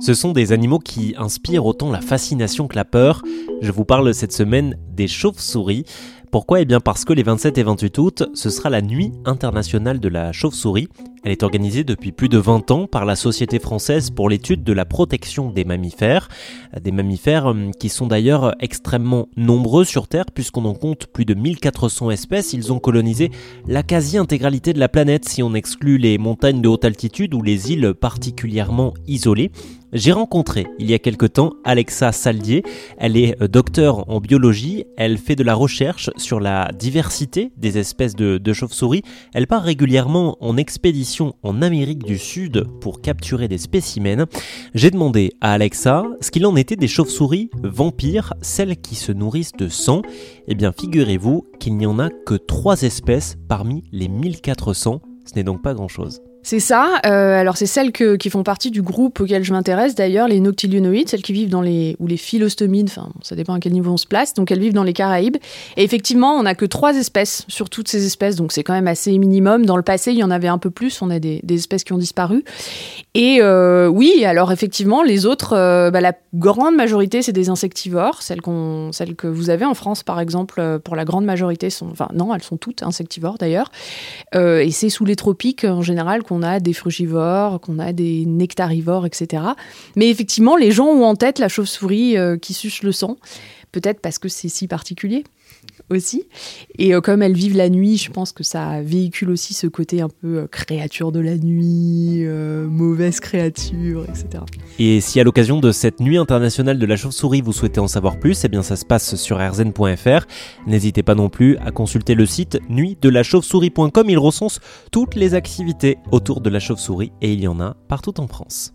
Ce sont des animaux qui inspirent autant la fascination que la peur. Je vous parle cette semaine des chauves-souris. Pourquoi? Eh bien parce que les 27 et 28 août, ce sera la nuit internationale de la chauve-souris. Elle est organisée depuis plus de 20 ans par la Société française pour l'étude de la protection des mammifères. Des mammifères hum, qui sont d'ailleurs extrêmement nombreux sur Terre puisqu'on en compte plus de 1400 espèces. Ils ont colonisé la quasi-intégralité de la planète si on exclut les montagnes de haute altitude ou les îles particulièrement isolées. J'ai rencontré il y a quelque temps Alexa Saldier. Elle est euh, docteur en biologie. Elle fait de la recherche sur la diversité des espèces de, de chauves-souris. Elle part régulièrement en expédition en Amérique du Sud pour capturer des spécimens. J'ai demandé à Alexa ce qu'il en était des chauves-souris vampires, celles qui se nourrissent de sang. Eh bien, figurez-vous qu'il n'y en a que trois espèces parmi les 1400. Ce n'est donc pas grand-chose. C'est ça. Euh, alors c'est celles qui font partie du groupe auquel je m'intéresse d'ailleurs, les noctilunoïdes, celles qui vivent dans les ou les philostomides. Enfin, ça dépend à quel niveau on se place. Donc elles vivent dans les Caraïbes. Et effectivement, on n'a que trois espèces sur toutes ces espèces, donc c'est quand même assez minimum. Dans le passé, il y en avait un peu plus. On a des, des espèces qui ont disparu. Et euh, oui, alors effectivement, les autres, euh, bah, la grande majorité, c'est des insectivores. Celles que vous avez en France, par exemple, euh, pour la grande majorité, sont, enfin non, elles sont toutes insectivores d'ailleurs. Et c'est sous les tropiques en général qu'on a des frugivores, qu'on a des nectarivores, etc. Mais effectivement, les gens ont en tête la chauve-souris qui suce le sang, peut-être parce que c'est si particulier Et euh, comme elles vivent la nuit, je pense que ça véhicule aussi ce côté un peu euh, créature de la nuit, euh, mauvaise créature, etc. Et si à l'occasion de cette nuit internationale de la chauve-souris vous souhaitez en savoir plus, eh bien ça se passe sur rzn.fr. N'hésitez pas non plus à consulter le site nuitdelachauve-souris.com. Il recense toutes les activités autour de la chauve-souris et il y en a partout en France.